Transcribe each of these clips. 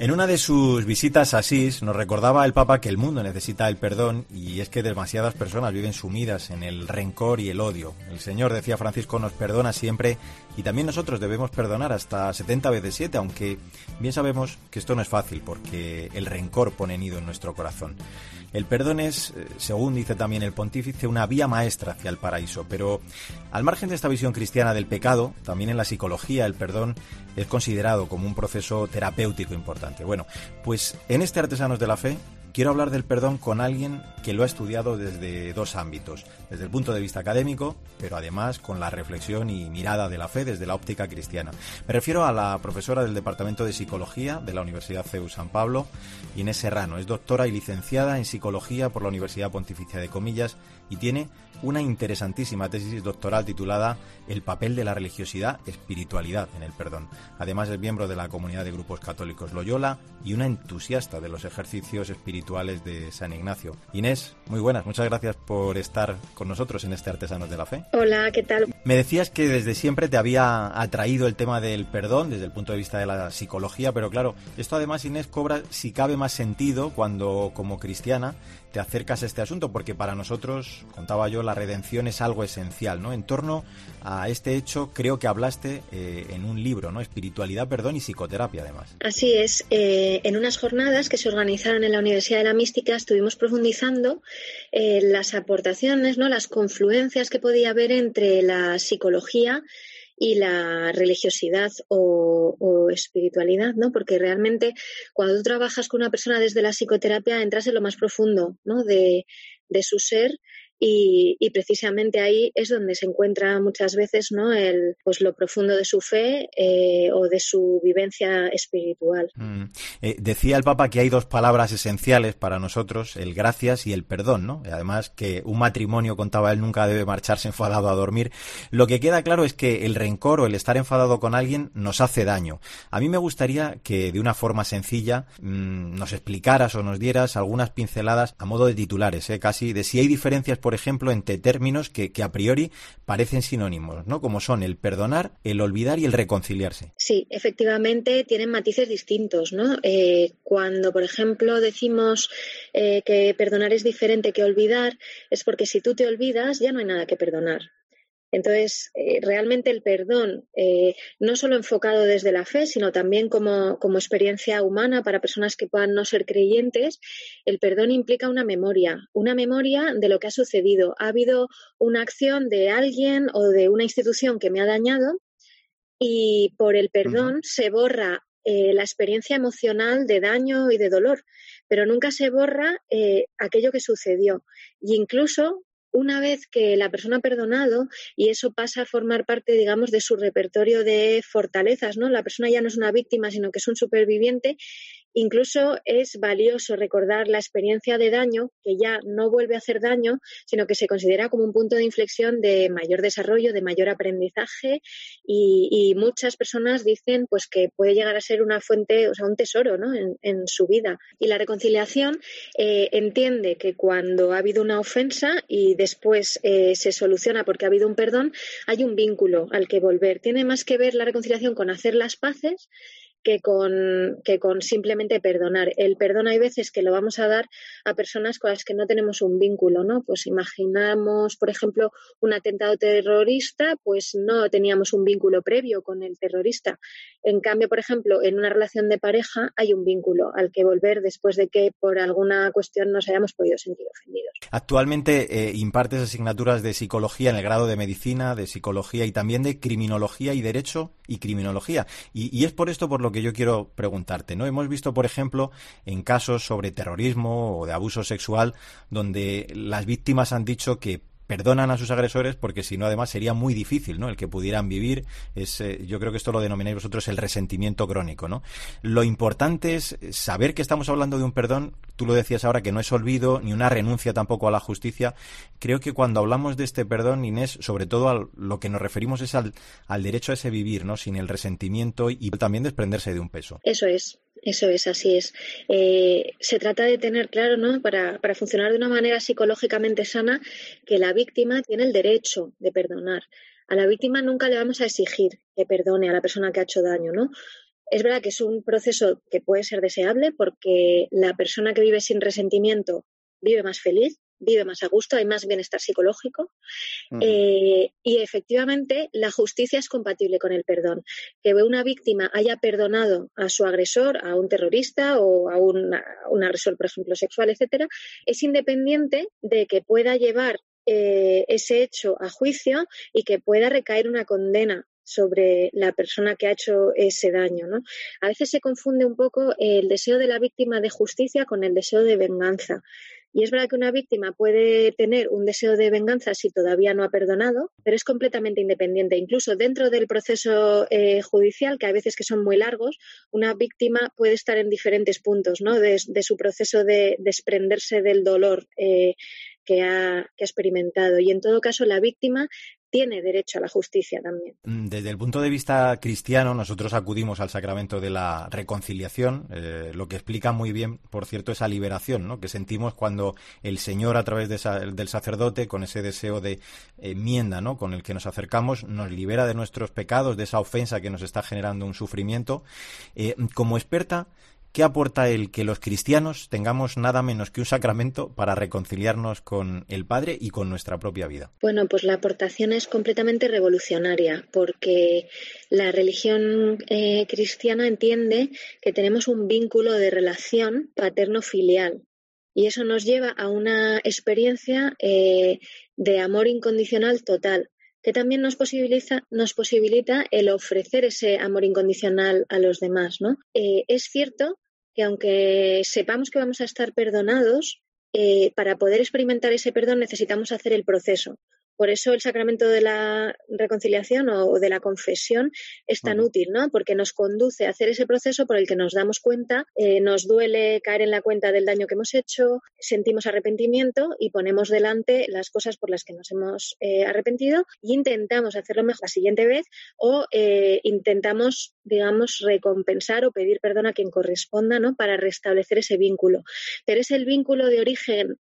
En una de sus visitas a Asís nos recordaba el Papa que el mundo necesita el perdón y es que demasiadas personas viven sumidas en el rencor y el odio. El Señor, decía Francisco, nos perdona siempre y también nosotros debemos perdonar hasta 70 veces 7, aunque bien sabemos que esto no es fácil porque el rencor pone nido en nuestro corazón. El perdón es, eh, según dice también el pontífice, una vía maestra hacia el paraíso, pero al margen de esta visión cristiana del pecado, también en la psicología el perdón es considerado como un proceso terapéutico importante. Bueno, pues en este Artesanos de la Fe quiero hablar del perdón con alguien que lo ha estudiado desde dos ámbitos, desde el punto de vista académico, pero además con la reflexión y mirada de la fe desde la óptica cristiana. Me refiero a la profesora del Departamento de Psicología de la Universidad CEU San Pablo, Inés Serrano. Es doctora y licenciada en Psicología por la Universidad Pontificia de Comillas y tiene una interesantísima tesis doctoral titulada El papel de la religiosidad, espiritualidad en el perdón. Además es miembro de la comunidad de grupos católicos Loyola y una entusiasta de los ejercicios espirituales de San Ignacio. Inés, muy buenas, muchas gracias por estar con nosotros en este Artesanos de la Fe. Hola, ¿qué tal? Me decías que desde siempre te había atraído el tema del perdón desde el punto de vista de la psicología, pero claro, esto además Inés cobra si cabe más sentido cuando como cristiana te acercas a este asunto, porque para nosotros, contaba yo, la redención es algo esencial, ¿no? En torno a este hecho, creo que hablaste eh, en un libro, ¿no? Espiritualidad, perdón y psicoterapia, además. Así es. Eh, en unas jornadas que se organizaron en la Universidad de la Mística, estuvimos profundizando eh, las aportaciones, ¿no? Las confluencias que podía haber entre la psicología y la religiosidad o, espiritualidad, ¿no? Porque realmente cuando tú trabajas con una persona desde la psicoterapia entras en lo más profundo, ¿no? De, de su ser y, precisamente ahí es donde se encuentra muchas veces ¿no? el, pues lo profundo de su fe eh, o de su vivencia espiritual. Mm. Eh, decía el Papa que hay dos palabras esenciales para nosotros, el gracias y el perdón, ¿no? Además que un matrimonio, contaba él, nunca debe marcharse enfadado a dormir. Lo que queda claro es que el rencor o el estar enfadado con alguien nos hace daño. A mí me gustaría que de una forma sencilla mm, nos explicaras o nos dieras algunas pinceladas a modo de titulares, ¿eh? casi, de si hay diferencias, por por ejemplo, entre términos que, a priori parecen sinónimos, ¿no? Como son el perdonar, el olvidar y el reconciliarse. Sí, efectivamente tienen matices distintos, ¿no? Eh, cuando, por ejemplo, decimos eh, que perdonar es diferente que olvidar, es porque si tú te olvidas ya no hay nada que perdonar. Entonces, eh, realmente el perdón, eh, no solo enfocado desde la fe, sino también como, como, experiencia humana para personas que puedan no ser creyentes, el perdón implica una memoria, una memoria de lo que ha sucedido. Ha habido una acción de alguien o de una institución que me ha dañado y por el perdón se borra eh, la experiencia emocional de daño y de dolor, pero nunca se borra aquello que sucedió. Y incluso una vez que la persona ha perdonado y eso pasa a formar parte, digamos, de su repertorio de fortalezas, ¿no? La persona ya no es una víctima, sino que es un superviviente, Incluso es valioso recordar la experiencia de daño, que ya no vuelve a hacer daño, sino que se considera como un punto de inflexión de mayor desarrollo, de mayor aprendizaje y, muchas personas dicen pues que puede llegar a ser una fuente, o sea, un tesoro ¿no? en, su vida. Y la reconciliación eh, entiende que cuando ha habido una ofensa y después eh, se soluciona porque ha habido un perdón, hay un vínculo al que volver. Tiene más que ver la reconciliación con hacer las paces que con, que con simplemente perdonar. El perdón hay veces que lo vamos a dar a personas con las que no tenemos un vínculo, ¿no? Pues imaginamos, por ejemplo, un atentado terrorista, pues no teníamos un vínculo previo con el terrorista. En cambio, por ejemplo, en una relación de pareja hay un vínculo al que volver después de que por alguna cuestión nos hayamos podido sentir ofendidos. Actualmente eh, impartes asignaturas de psicología en el grado de medicina, de psicología y también de criminología y derecho y criminología. Y, es por esto por lo que yo quiero preguntarte, ¿no? Hemos visto, por ejemplo, en casos sobre terrorismo o de abuso sexual, donde las víctimas han dicho que perdonan a sus agresores porque si no además sería muy difícil no el que pudieran vivir es eh, yo creo que esto lo denomináis vosotros el resentimiento crónico no lo importante es saber que estamos hablando de un perdón. Tú lo decías ahora que no es olvido ni una renuncia tampoco a la justicia. Creo que cuando hablamos de este perdón Inés sobre todo a lo que nos referimos es al, al derecho a ese vivir no sin el resentimiento y también desprenderse de un peso. Eso es eso es, así es. Eh, se trata de tener claro, ¿no? Para, para, funcionar de una manera psicológicamente sana, que la víctima tiene el derecho de perdonar. A la víctima nunca le vamos a exigir que perdone a la persona que ha hecho daño, ¿no? Es verdad que es un proceso que puede ser deseable porque la persona que vive sin resentimiento vive más feliz, vive más a gusto, hay más bienestar psicológico. Eh, y efectivamente, la justicia es compatible con el perdón. Que una víctima haya perdonado a su agresor, a un terrorista o a un agresor, por ejemplo, sexual, etcétera, es independiente de que pueda llevar eh, ese hecho a juicio y que pueda recaer una condena sobre la persona que ha hecho ese daño. ¿no? A veces se confunde un poco el deseo de la víctima de justicia con el deseo de venganza. Y es verdad que una víctima puede tener un deseo de venganza si todavía no ha perdonado, pero es completamente independiente. Incluso dentro del proceso eh, judicial, que a veces que son muy largos, una víctima puede estar en diferentes puntos ¿no? de, su proceso de desprenderse del dolor eh, que ha, experimentado. Y en todo caso, la víctima tiene derecho a la justicia también. Mm, desde el punto de vista cristiano, nosotros acudimos al sacramento de la reconciliación, eh, lo que explica muy bien, por cierto, esa liberación ¿no? que sentimos cuando el Señor, a través del sacerdote, con ese deseo de enmienda ¿no? con el que nos acercamos, nos libera de nuestros pecados, de esa ofensa que nos está generando un sufrimiento. Eh, como experta, ¿Qué aporta el que los cristianos tengamos nada menos que un sacramento para reconciliarnos con el Padre y con nuestra propia vida? Bueno, pues la aportación es completamente revolucionaria porque la religión eh, cristiana entiende que tenemos un vínculo de relación paterno-filial y eso nos lleva a una experiencia eh, de amor incondicional total que también nos posibilita, el ofrecer ese amor incondicional a los demás. ¿no? Eh, es cierto que aunque sepamos que vamos a estar perdonados, eh, para poder experimentar ese perdón necesitamos hacer el proceso. Por eso el sacramento de la reconciliación o de la confesión es tan útil, ¿no? Porque nos conduce a hacer ese proceso por el que nos damos cuenta, eh, nos duele caer en la cuenta del daño que hemos hecho, sentimos arrepentimiento y ponemos delante las cosas por las que nos hemos eh, arrepentido e intentamos hacerlo mejor la siguiente vez o eh, intentamos, digamos, recompensar o pedir perdón a quien corresponda, ¿no? Para restablecer ese vínculo. Pero es el vínculo de origen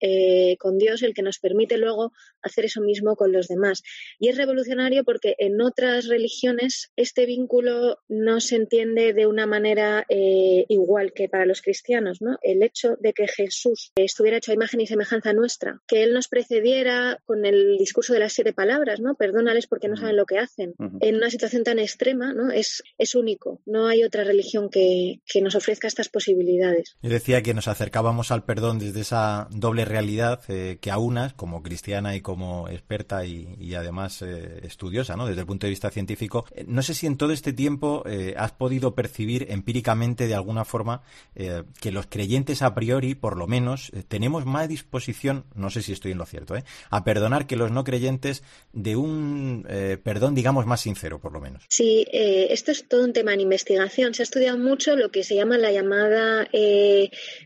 con Dios el que nos permite luego hacer eso mismo con los demás. Y es revolucionario porque en otras religiones este vínculo no se entiende de una manera eh, igual que para los cristianos. ¿no? El hecho de que Jesús estuviera hecho a imagen y semejanza nuestra, que Él nos precediera con el discurso de las siete palabras, ¿no? perdónales porque no saben lo que hacen, en una situación tan extrema, ¿no? es, es único. No hay otra religión que, que nos ofrezca estas posibilidades. Yo decía que nos acercábamos al perdón desde esa doble realidad eh, que a unas, como cristiana y como experta y, además eh, estudiosa, ¿no? Desde el punto de vista científico. Eh, no sé si en todo este tiempo eh, has podido percibir empíricamente de alguna forma que los creyentes a priori, por lo menos, tenemos más disposición, no sé si estoy en lo cierto, a perdonar que los no creyentes de un perdón, digamos, más sincero, por lo menos. Sí, esto es todo un tema en investigación. Se ha estudiado mucho lo que se llama la llamada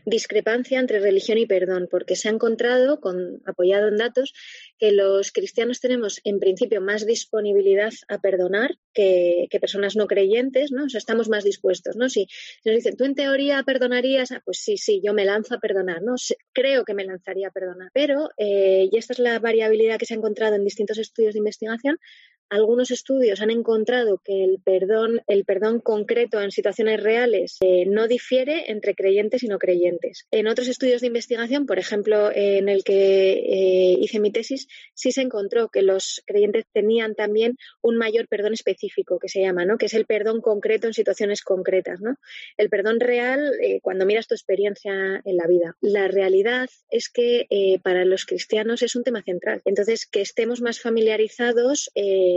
discrepancia entre religión y perdón, porque se ha encontrado, con, apoyado en datos, que los cristianos tenemos en principio más disponibilidad a perdonar que, personas no creyentes, ¿no? O sea, estamos más dispuestos, ¿no? Si, nos dicen, ¿tú en teoría perdonarías? Ah, pues sí, sí, yo me lanzo a perdonar, ¿no? Creo que me lanzaría a perdonar. Pero, eh, y esta es la variabilidad que se ha encontrado en distintos estudios de investigación, algunos estudios han encontrado que el perdón, el perdón concreto en situaciones reales eh, no difiere entre creyentes y no creyentes. En otros estudios de investigación, por ejemplo, en el que eh, hice mi tesis, sí se encontró que los creyentes tenían también un mayor perdón específico, que se llama, ¿no? Que es el perdón concreto en situaciones concretas, ¿no? El perdón real eh, cuando miras tu experiencia en la vida. La realidad es que para los cristianos es un tema central. Entonces, que estemos más familiarizados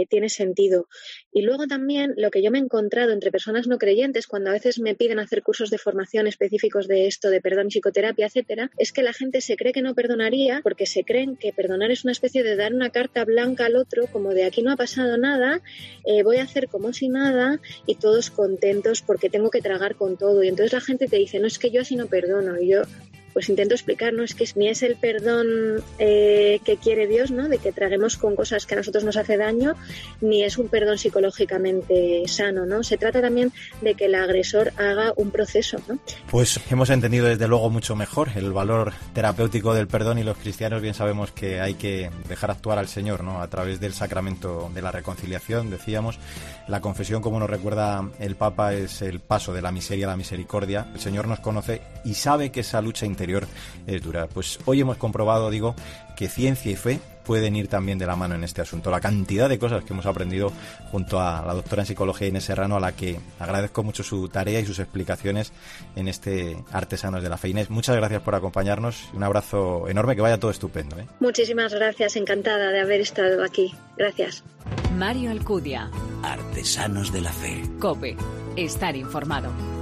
tiene sentido. Y luego también lo que yo me he encontrado entre personas no creyentes, cuando a veces me piden hacer cursos de formación específicos de esto, de perdón, psicoterapia, etcétera, es que la gente se cree que no perdonaría porque se creen que perdonar es una especie de dar una carta blanca al otro, como de aquí no ha pasado nada, eh, voy a hacer como si nada y todos contentos porque tengo que tragar con todo. Y entonces la gente te dice, no es que yo así no perdono. Y yo, pues intento explicar, ¿no? Es que ni es el perdón eh, que quiere Dios, ¿no? De que traguemos con cosas que a nosotros nos hace daño, ni es un perdón psicológicamente sano, ¿no? Se trata también de que el agresor haga un proceso, ¿no? Pues hemos entendido desde luego mucho mejor el valor terapéutico del perdón y los cristianos bien sabemos que hay que dejar actuar al Señor, ¿no? A través del sacramento de la reconciliación, decíamos, la confesión, como nos recuerda el Papa, es el paso de la miseria a la misericordia. El Señor nos conoce y sabe que esa lucha interior es dura. Pues hoy hemos comprobado, digo, que ciencia y fe pueden ir también de la mano en este asunto. La cantidad de cosas que hemos aprendido junto a la doctora en psicología Inés Serrano, a la que agradezco mucho su tarea y sus explicaciones en este Artesanos de la Fe. Inés, muchas gracias por acompañarnos. Un abrazo enorme, que vaya todo estupendo. ¿eh? Muchísimas gracias, encantada de haber estado aquí. Gracias. Mario Alcudia. Artesanos de la Fe. Cope. Estar informado.